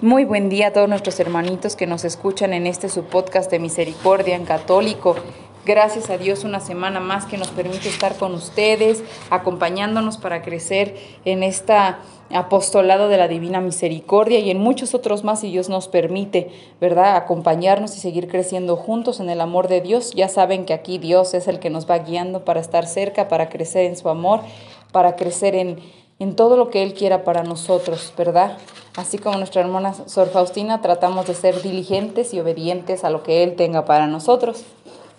Muy buen día a todos nuestros hermanitos que nos escuchan en este su podcast de Misericordia en Católico. Gracias a Dios una semana más que nos permite estar con ustedes, acompañándonos para crecer en esta apostolado de la Divina Misericordia y en muchos otros más si Dios nos permite, ¿verdad? Acompañarnos y seguir creciendo juntos en el amor de Dios. Ya saben que aquí Dios es el que nos va guiando para estar cerca, para crecer en su amor, para crecer en, en todo lo que Él quiera para nosotros, ¿verdad? Así como nuestra hermana Sor Faustina, tratamos de ser diligentes y obedientes a lo que Él tenga para nosotros.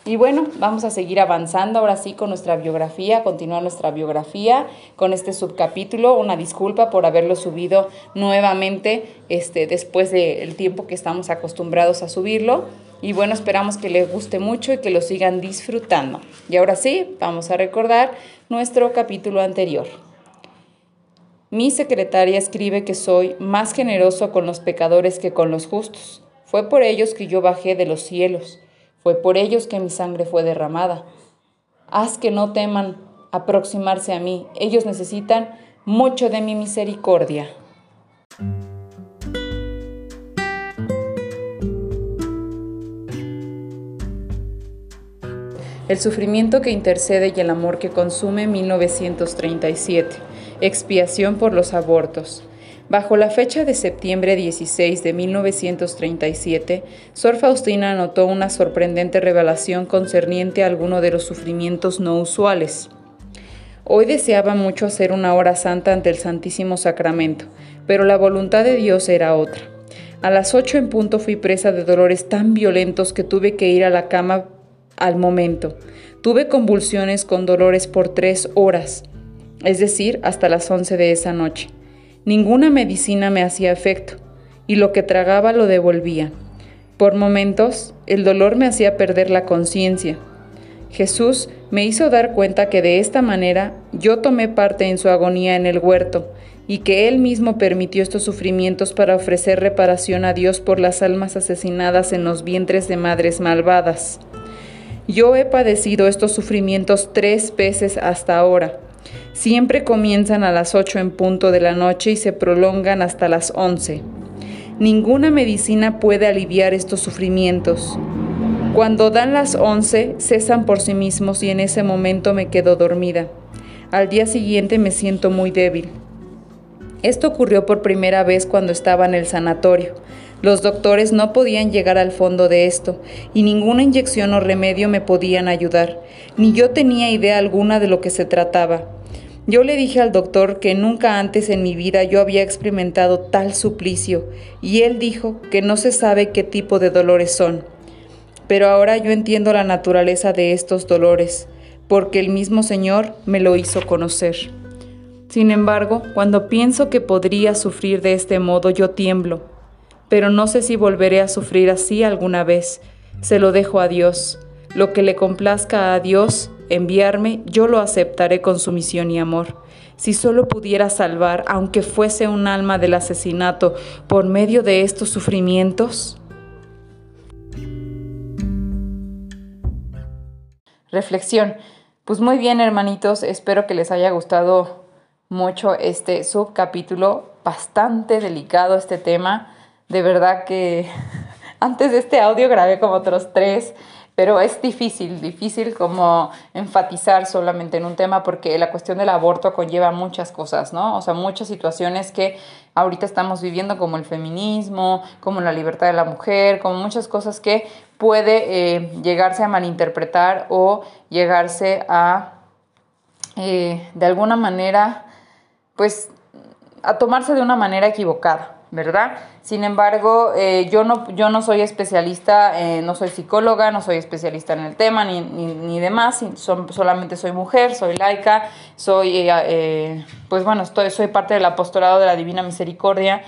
Y bueno, vamos a seguir avanzando ahora sí con nuestra biografía, continuar nuestra biografía con este subcapítulo. Una disculpa por haberlo subido nuevamente este, después del tiempo que estamos acostumbrados a subirlo. Y bueno, esperamos que les guste mucho y que lo sigan disfrutando. Y ahora sí, vamos a recordar nuestro capítulo anterior. Mi secretaria escribe que soy más generoso con los pecadores que con los justos. Fue por ellos que yo bajé de los cielos. Fue por ellos que mi sangre fue derramada. Haz que no teman aproximarse a mí. Ellos necesitan mucho de mi misericordia. El sufrimiento que intercede y el amor que consume 1937. Expiación por los abortos. Bajo la fecha de septiembre 16 de 1937, Sor Faustina anotó una sorprendente revelación concerniente a alguno de los sufrimientos no usuales. Hoy deseaba mucho hacer una hora santa ante el Santísimo Sacramento, pero la voluntad de Dios era otra. A las ocho en punto fui presa de dolores tan violentos que tuve que ir a la cama al momento. Tuve convulsiones con dolores por tres horas es decir, hasta las 11 de esa noche. Ninguna medicina me hacía efecto, y lo que tragaba lo devolvía. Por momentos, el dolor me hacía perder la conciencia. Jesús me hizo dar cuenta que de esta manera yo tomé parte en su agonía en el huerto, y que Él mismo permitió estos sufrimientos para ofrecer reparación a Dios por las almas asesinadas en los vientres de madres malvadas. Yo he padecido estos sufrimientos tres veces hasta ahora, Siempre comienzan a las 8 en punto de la noche y se prolongan hasta las 11. Ninguna medicina puede aliviar estos sufrimientos. Cuando dan las 11, cesan por sí mismos y en ese momento me quedo dormida. Al día siguiente me siento muy débil. Esto ocurrió por primera vez cuando estaba en el sanatorio. Los doctores no podían llegar al fondo de esto y ninguna inyección o remedio me podían ayudar, ni yo tenía idea alguna de lo que se trataba. Yo le dije al doctor que nunca antes en mi vida yo había experimentado tal suplicio y él dijo que no se sabe qué tipo de dolores son. Pero ahora yo entiendo la naturaleza de estos dolores, porque el mismo Señor me lo hizo conocer. Sin embargo, cuando pienso que podría sufrir de este modo, yo tiemblo pero no sé si volveré a sufrir así alguna vez. Se lo dejo a Dios. Lo que le complazca a Dios enviarme, yo lo aceptaré con sumisión y amor. Si solo pudiera salvar, aunque fuese un alma del asesinato, por medio de estos sufrimientos. Reflexión. Pues muy bien, hermanitos, espero que les haya gustado mucho este subcapítulo, bastante delicado este tema de verdad que antes de este audio grabé como otros tres, pero es difícil, difícil como enfatizar solamente en un tema porque la cuestión del aborto conlleva muchas cosas, ¿no? O sea, muchas situaciones que ahorita estamos viviendo como el feminismo, como la libertad de la mujer, como muchas cosas que puede eh, llegarse a malinterpretar o llegarse a, eh, de alguna manera, pues, a tomarse de una manera equivocada. ¿Verdad? Sin embargo, eh, yo, no, yo no soy especialista, eh, no soy psicóloga, no soy especialista en el tema ni, ni, demás, solamente soy mujer, soy laica, soy, eh, pues bueno, estoy, soy parte del apostolado de la Divina Misericordia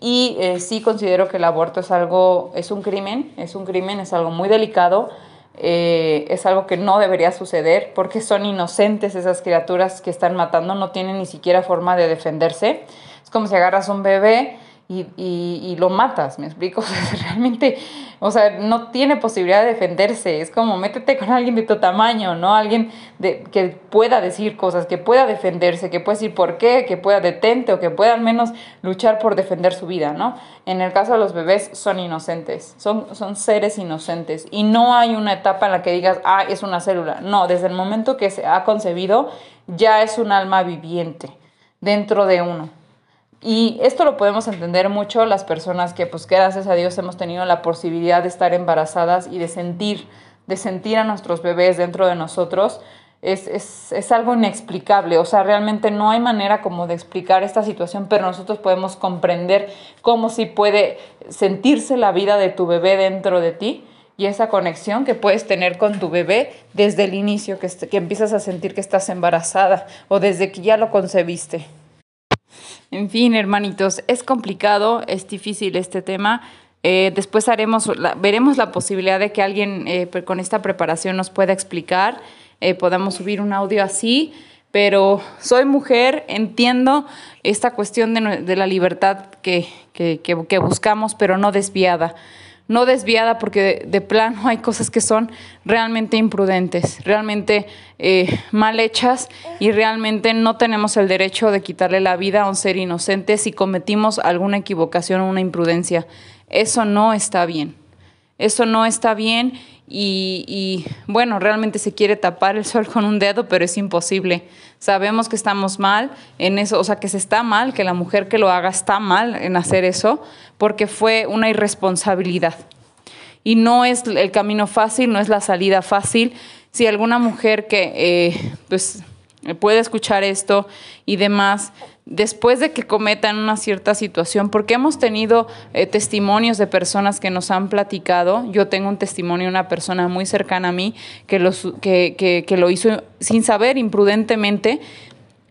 y eh, sí considero que el aborto es algo, es un crimen, es un crimen, es algo muy delicado, eh, es algo que no debería suceder porque son inocentes esas criaturas que están matando, no tienen ni siquiera forma de defenderse. Es como si agarras un bebé y, y, lo matas, ¿me explico? realmente, o sea, no tiene posibilidad de defenderse, es como métete con alguien de tu tamaño, ¿no? Alguien de, que pueda decir cosas, que pueda defenderse, que pueda decir por qué, que pueda detente o que pueda al menos luchar por defender su vida, ¿no? En el caso de los bebés son inocentes, son, son seres inocentes y no hay una etapa en la que digas, ah, es una célula, no, desde el momento que se ha concebido ya es un alma viviente dentro de uno. Y esto lo podemos entender mucho las personas que, pues, gracias a Dios hemos tenido la posibilidad de estar embarazadas y de sentir, de sentir a nuestros bebés dentro de nosotros. Es, es, es, algo inexplicable, o sea, realmente no hay manera como de explicar esta situación, pero nosotros podemos comprender cómo si puede sentirse la vida de tu bebé dentro de ti y esa conexión que puedes tener con tu bebé desde el inicio, que, que empiezas a sentir que estás embarazada o desde que ya lo concebiste. En fin, hermanitos, es complicado, es difícil este tema. Eh, después haremos, veremos la posibilidad de que alguien eh, con esta preparación nos pueda explicar. Eh, podamos subir un audio así, pero soy mujer, entiendo esta cuestión de, la libertad que, que buscamos, pero no desviada no desviada porque de, plano hay cosas que son realmente imprudentes, realmente eh, mal hechas y realmente no tenemos el derecho de quitarle la vida a un ser inocente si cometimos alguna equivocación o una imprudencia. Eso no está bien. Eso no está bien y, bueno, realmente se quiere tapar el sol con un dedo, pero es imposible. Sabemos que estamos mal en eso, o sea, que se está mal, que la mujer que lo haga está mal en hacer eso, porque fue una irresponsabilidad. Y no es el camino fácil, no es la salida fácil. Si alguna mujer que eh, pues, puede escuchar esto y demás, después de que cometan una cierta situación, porque hemos tenido eh, testimonios de personas que nos han platicado, yo tengo un testimonio de una persona muy cercana a mí que, que, que, lo hizo sin saber, imprudentemente,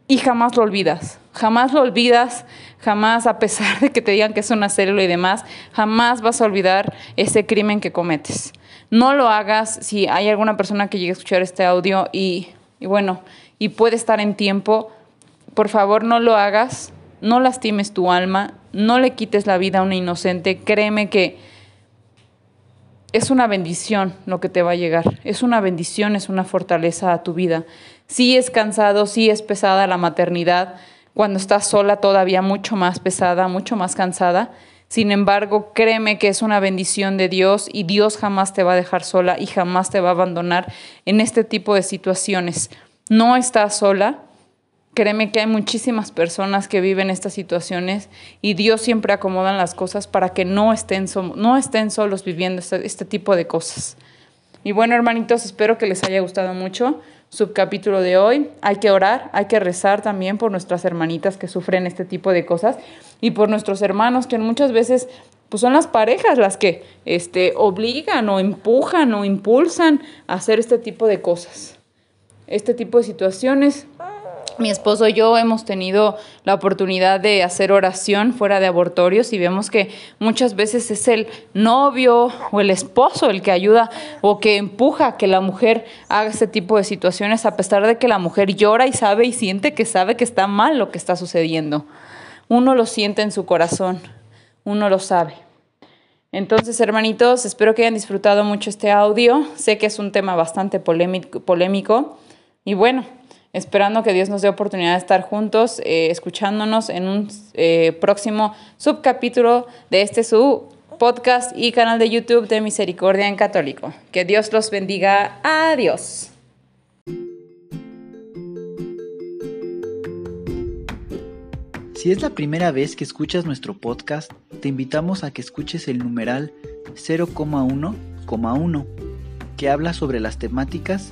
y jamás lo olvidas, jamás lo olvidas, jamás, a pesar de que te digan que es una célula y demás, jamás vas a olvidar ese crimen que cometes. No lo hagas si hay alguna persona que llegue a escuchar este audio y, y bueno, y puede estar en tiempo, por favor no lo hagas, no lastimes tu alma, no le quites la vida a una inocente, créeme que es una bendición lo que te va a llegar, es una bendición, es una fortaleza a tu vida. Sí es cansado, sí es pesada la maternidad, cuando estás sola todavía mucho más pesada, mucho más cansada. Sin embargo, créeme que es una bendición de Dios y Dios jamás te va a dejar sola y jamás te va a abandonar en este tipo de situaciones. No estás sola, Créeme que hay muchísimas personas que viven estas situaciones y Dios siempre acomoda las cosas para que no estén, no estén solos viviendo este, este, tipo de cosas. Y bueno, hermanitos, espero que les haya gustado mucho subcapítulo de hoy. Hay que orar, hay que rezar también por nuestras hermanitas que sufren este tipo de cosas y por nuestros hermanos que muchas veces pues son las parejas las que este, obligan o empujan o impulsan a hacer este tipo de cosas. Este tipo de situaciones mi esposo y yo hemos tenido la oportunidad de hacer oración fuera de abortorios y vemos que muchas veces es el novio o el esposo el que ayuda o que empuja a que la mujer haga ese tipo de situaciones a pesar de que la mujer llora y sabe y siente que sabe que está mal lo que está sucediendo. Uno lo siente en su corazón, uno lo sabe. Entonces, hermanitos, espero que hayan disfrutado mucho este audio. Sé que es un tema bastante polémico y bueno, esperando que Dios nos dé oportunidad de estar juntos, eh, escuchándonos en un eh, próximo subcapítulo de este su podcast y canal de YouTube de Misericordia en Católico. Que Dios los bendiga. Adiós. Si es la primera vez que escuchas nuestro podcast, te invitamos a que escuches el numeral 0,1,1, que habla sobre las temáticas